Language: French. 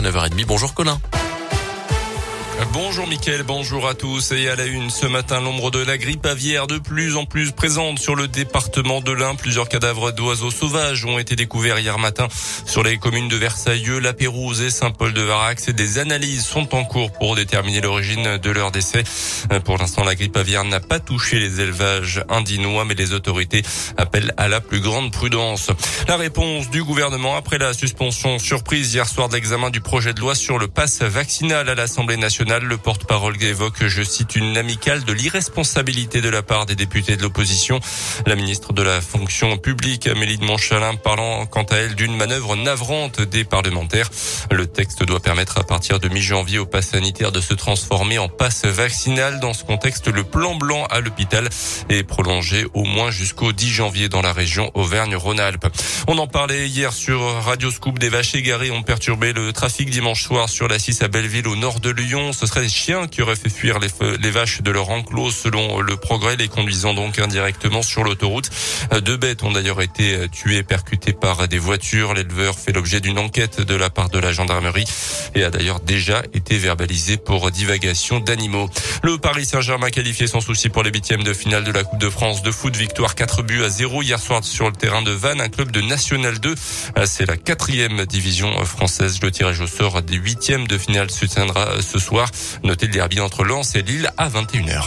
à 9h30. Bonjour Colin. Bonjour Mickaël, bonjour à tous. Et à la une, ce matin, l'ombre de la grippe aviaire de plus en plus présente sur le département de l'Ain. Plusieurs cadavres d'oiseaux sauvages ont été découverts hier matin sur les communes de Versailles, La Pérouse et Saint-Paul-de-Varax. Des analyses sont en cours pour déterminer l'origine de leur décès. Pour l'instant, la grippe aviaire n'a pas touché les élevages indinois, mais les autorités appellent à la plus grande prudence. La réponse du gouvernement après la suspension surprise hier soir de l'examen du projet de loi sur le pass vaccinal à l'Assemblée nationale le porte-parole évoque, je cite, une amicale de l'irresponsabilité de la part des députés de l'opposition. La ministre de la fonction publique, Amélie de Montchalin, parlant quant à elle d'une manœuvre navrante des parlementaires. Le texte doit permettre à partir de mi-janvier au pass sanitaire de se transformer en passe vaccinal. Dans ce contexte, le plan blanc à l'hôpital est prolongé au moins jusqu'au 10 janvier dans la région Auvergne-Rhône-Alpes. On en parlait hier sur Radio Scoop. Des vaches égarées ont perturbé le trafic dimanche soir sur la 6 à Belleville au nord de Lyon ce seraient des chiens qui auraient fait fuir les, vaches de leur enclos selon le progrès, les conduisant donc indirectement sur l'autoroute. Deux bêtes ont d'ailleurs été tuées, percutées par des voitures. L'éleveur fait l'objet d'une enquête de la part de la gendarmerie et a d'ailleurs déjà été verbalisé pour divagation d'animaux. Le Paris Saint-Germain qualifié sans souci pour les huitièmes de finale de la Coupe de France de foot. Victoire 4 buts à 0 hier soir sur le terrain de Vannes, un club de National 2. C'est la quatrième division française. Le tirage au sort des huitièmes de finale se tiendra ce soir. Notez le derby entre Lens et Lille à 21h.